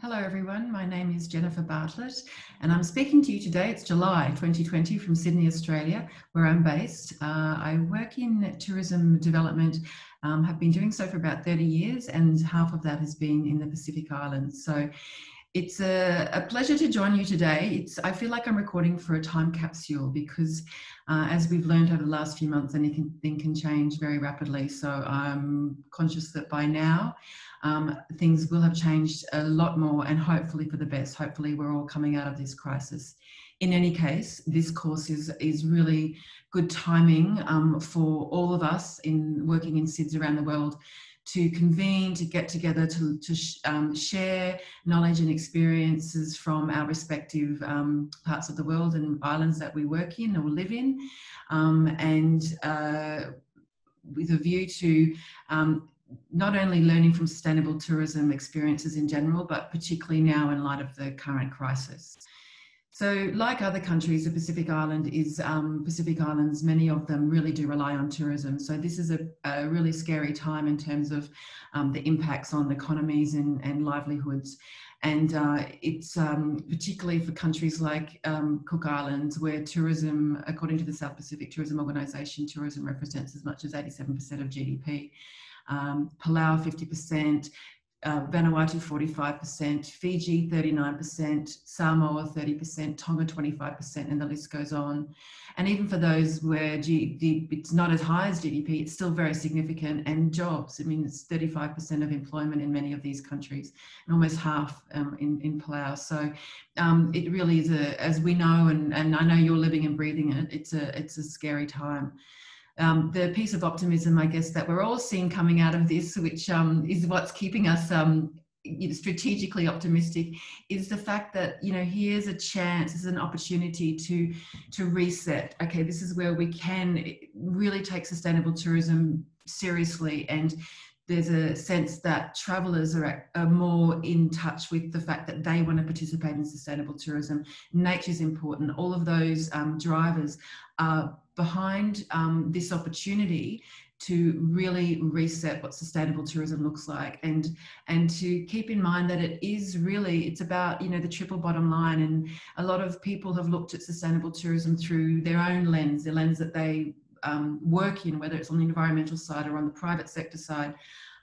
Hello, everyone. My name is Jennifer Bartlett, and I'm speaking to you today. It's July 2020 from Sydney, Australia, where I'm based. Uh, I work in tourism development, um, have been doing so for about 30 years, and half of that has been in the Pacific Islands. So it's a, a pleasure to join you today. It's, I feel like I'm recording for a time capsule because, uh, as we've learned over the last few months, anything can change very rapidly. So I'm conscious that by now, um, things will have changed a lot more and hopefully for the best. Hopefully we're all coming out of this crisis. In any case, this course is, is really good timing um, for all of us in working in SIDS around the world to convene, to get together, to, to um, share knowledge and experiences from our respective um, parts of the world and islands that we work in or live in, um, and uh, with a view to um, not only learning from sustainable tourism experiences in general, but particularly now in light of the current crisis. So, like other countries, the Pacific Island is um, Pacific Islands. Many of them really do rely on tourism. So, this is a, a really scary time in terms of um, the impacts on economies and, and livelihoods. And uh, it's um, particularly for countries like um, Cook Islands, where tourism, according to the South Pacific Tourism Organisation, tourism represents as much as 87% of GDP um, Palau 50%, uh, Vanuatu 45%, Fiji 39%, Samoa 30%, Tonga 25%, and the list goes on. And even for those where it's not as high as GDP, it's still very significant. And jobs, I mean, it's 35% of employment in many of these countries, and almost half um, in, in Palau. So um, it really is a, as we know, and, and I know you're living and breathing it, it's a, it's a scary time um, the piece of optimism, I guess, that we're all seeing coming out of this, which um, is what's keeping us um, strategically optimistic, is the fact that you know here's a chance, there's an opportunity to to reset. Okay, this is where we can really take sustainable tourism seriously and there's a sense that travelers are, are, more in touch with the fact that they want to participate in sustainable tourism. Nature is important. All of those um, drivers are behind um, this opportunity to really reset what sustainable tourism looks like and and to keep in mind that it is really it's about you know the triple bottom line and a lot of people have looked at sustainable tourism through their own lens the lens that they um, work in whether it's on the environmental side or on the private sector side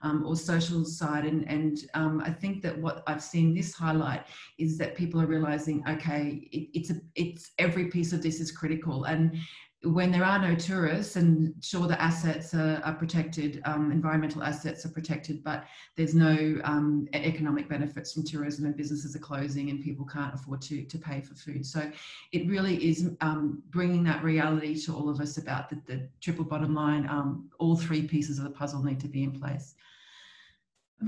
um, or social side. And and um, I think that what I've seen this highlight is that people are realizing okay it, it's a it's every piece of this is critical. And when there are no tourists, and sure the assets are, are protected, um, environmental assets are protected, but there's no um, economic benefits from tourism and businesses are closing and people can't afford to, to pay for food. So it really is um, bringing that reality to all of us about the, the triple bottom line. Um, all three pieces of the puzzle need to be in place.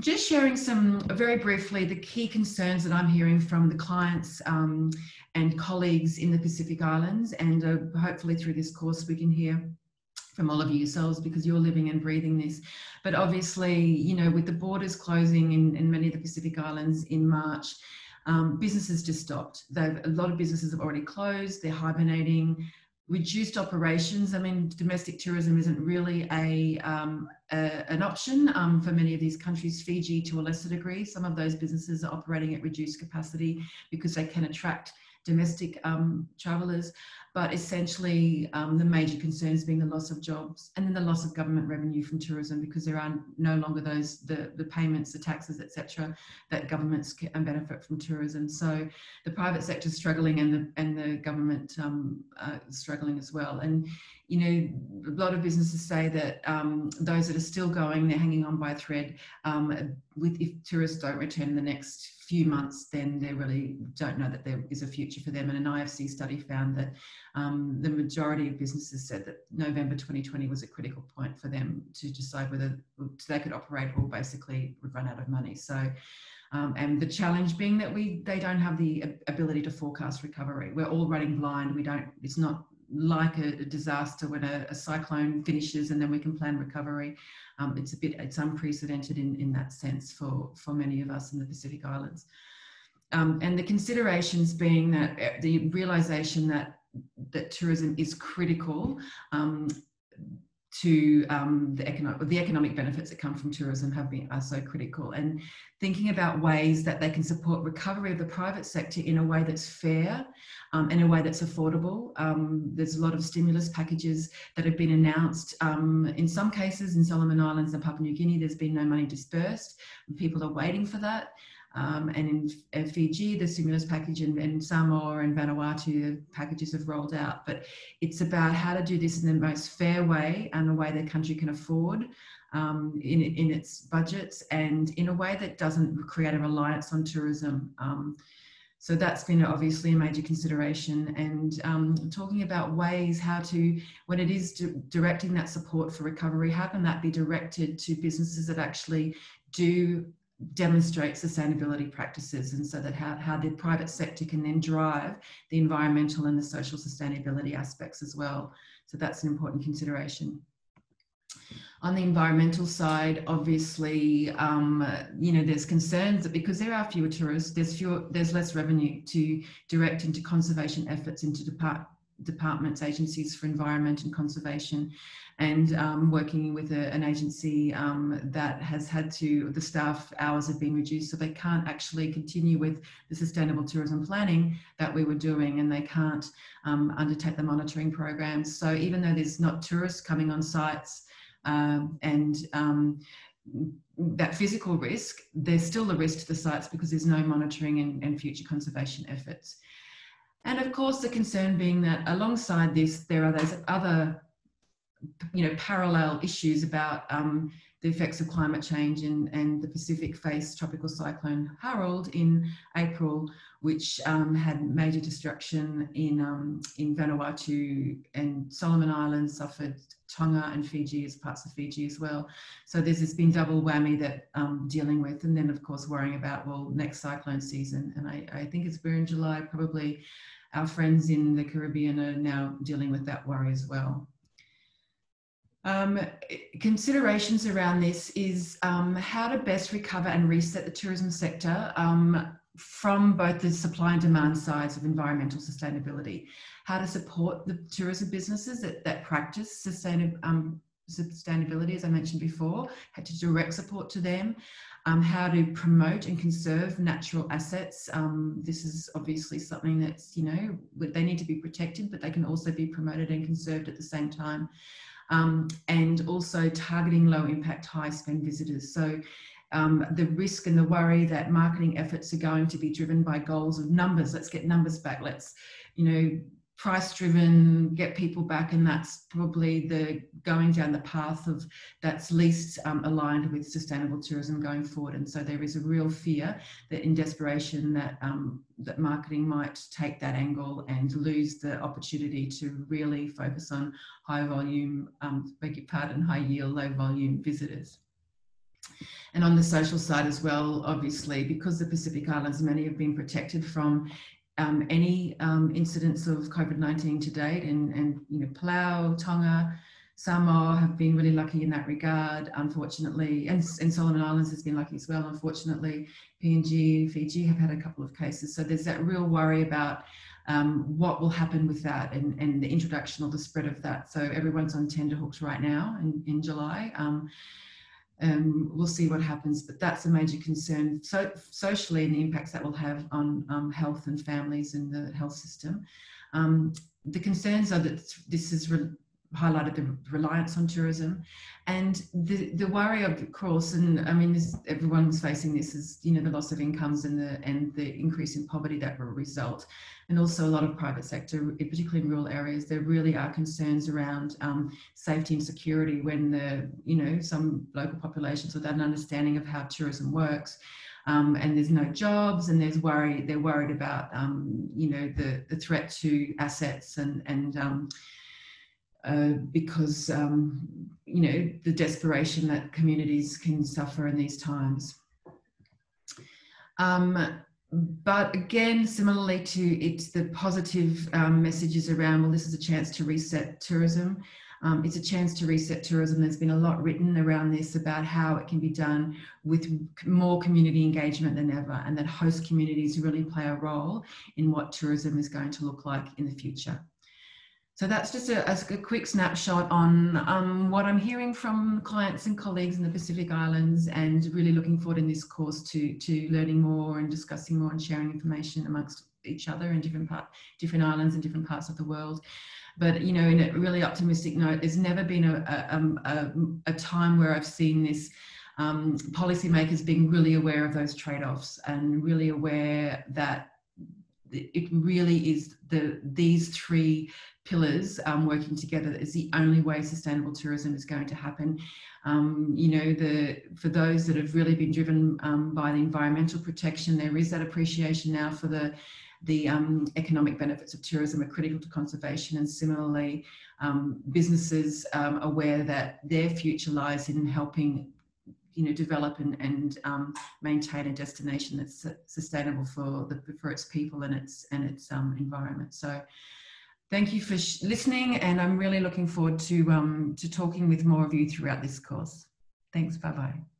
Just sharing some, very briefly, the key concerns that I'm hearing from the clients um, and colleagues in the Pacific Islands. And uh, hopefully through this course, we can hear from all of you yourselves because you're living and breathing this. But obviously, you know, with the borders closing in, in many of the Pacific Islands in March, um, businesses just stopped. They've, a lot of businesses have already closed, they're hibernating reduced operations. I mean, domestic tourism isn't really a, um, a an option um, for many of these countries. Fiji, to a lesser degree, some of those businesses are operating at reduced capacity because they can attract domestic um, travellers but essentially um, the major concerns being the loss of jobs and then the loss of government revenue from tourism because there are no longer those the, the payments the taxes etc that governments can benefit from tourism. So the private sector is struggling and the and the government um, uh, struggling as well. And you know a lot of businesses say that um, those that are still going they're hanging on by a thread um, with if tourists don't return in the next few months, then they really don't know that there is a future for them. And an IFC study found that um, the majority of businesses said that November 2020 was a critical point for them to decide whether they could operate or basically would run out of money. So, um, and the challenge being that we they don't have the ability to forecast recovery. We're all running blind. We don't. It's not like a, a disaster when a, a, cyclone finishes and then we can plan recovery. Um, it's a bit, it's unprecedented in, in that sense for, for many of us in the Pacific Islands. Um, and the considerations being that uh, the realization that, that tourism is critical um, to um, the economic the economic benefits that come from tourism have been are so critical. And thinking about ways that they can support recovery of the private sector in a way that's fair um, in a way that's affordable. Um, there's a lot of stimulus packages that have been announced. Um, in some cases in Solomon Islands and Papua New Guinea there's been no money dispersed. People are waiting for that um, and in, Fiji, the stimulus package and, and Samoa and Vanuatu, the packages have rolled out. But it's about how to do this in the most fair way and a way the country can afford um, in, in its budgets and in a way that doesn't create a reliance on tourism. Um, so that's been obviously a major consideration and um, talking about ways how to, when it is directing that support for recovery, how can that be directed to businesses that actually do demonstrate sustainability practices and so that how, how the private sector can then drive the environmental and the social sustainability aspects as well. So that's an important consideration. On the environmental side, obviously, um, you know, there's concerns that because there are fewer tourists, there's fewer, there's less revenue to direct into conservation efforts into depart, departments, agencies for environment and conservation, and um, working with a, an agency um, that has had to, the staff hours have been reduced, so they can't actually continue with the sustainable tourism planning that we were doing, and they can't um, undertake the monitoring programs. So even though there's not tourists coming on sites um, and um, that physical risk, there's still a risk to the sites because there's no monitoring and, and future conservation efforts. And of course, the concern being that alongside this, there are those other, you know, parallel issues about um, the effects of climate change and, and the Pacific faced tropical cyclone Harold in April, which um, had major destruction in, um, in Vanuatu and Solomon Islands suffered Tonga and Fiji as parts of Fiji as well. So there's this been double whammy that um, dealing with, and then of course worrying about well next cyclone season. And I, I think it's we're in July. Probably our friends in the Caribbean are now dealing with that worry as well. Um, considerations around this is um, how to best recover and reset the tourism sector um, from both the supply and demand sides of environmental sustainability, how to support the tourism businesses that, that practice um, sustainability, as I mentioned before, how to direct support to them, um, how to promote and conserve natural assets. Um, this is obviously something that's, you know, they need to be protected, but they can also be promoted and conserved at the same time. Um, and also targeting low impact, high spend visitors. So um, the risk and the worry that marketing efforts are going to be driven by goals of numbers. Let's get numbers back. Let's, you know, price driven, get people back. And that's probably the going down the path of that's least um, aligned with sustainable tourism going forward. And so there is a real fear that in desperation that, um, that marketing might take that angle and lose the opportunity to really focus on high volume, um, beg your pardon, high yield, low volume visitors. And on the social side as well, obviously, because the Pacific Islands, many have been protected from um, any um, incidents of COVID-19 to date and, and, you know, Palau, Tonga, Samoa have been really lucky in that regard, unfortunately, and, and Solomon Islands has been lucky as well, unfortunately. PNG, Fiji have had a couple of cases. So there's that real worry about um, what will happen with that and, and the introduction or the spread of that. So everyone's on tenterhooks right now in, in July. Um, um, we'll see what happens, but that's a major concern so, socially and the impacts that will have on um, health and families and the health system. Um, the concerns are that this is highlighted the reliance on tourism. And the the worry of course and i mean this, everyone's facing this is you know the loss of incomes and the and the increase in poverty that will result and also a lot of private sector particularly in rural areas there really are concerns around um, safety and security when the you know some local populations without an understanding of how tourism works um, and there's no jobs and there's worry they're worried about um, you know the the threat to assets and and um, uh, because um, you know the desperation that communities can suffer in these times. Um, but again, similarly to it's the positive um, messages around, well, this is a chance to reset tourism. Um, it's a chance to reset tourism. There's been a lot written around this about how it can be done with more community engagement than ever, and that host communities really play a role in what tourism is going to look like in the future. So that's just a, a quick snapshot on um, what I'm hearing from clients and colleagues in the Pacific Islands and really looking forward in this course to, to learning more and discussing more and sharing information amongst each other in different part, different islands and different parts of the world. But you know, in a really optimistic note, there's never been a, a, um, a, a time where I've seen this um, policymakers being really aware of those trade-offs and really aware that it really is the these three pillars um, working together is the only way sustainable tourism is going to happen. Um, you know, the for those that have really been driven um, by the environmental protection, there is that appreciation now for the the um, economic benefits of tourism are critical to conservation and similarly um, businesses um, aware that their future lies in helping you know, develop and, and um, maintain a destination that's sustainable for the for its people and its and its um, environment. So, thank you for listening, and I'm really looking forward to um, to talking with more of you throughout this course. Thanks. Bye bye.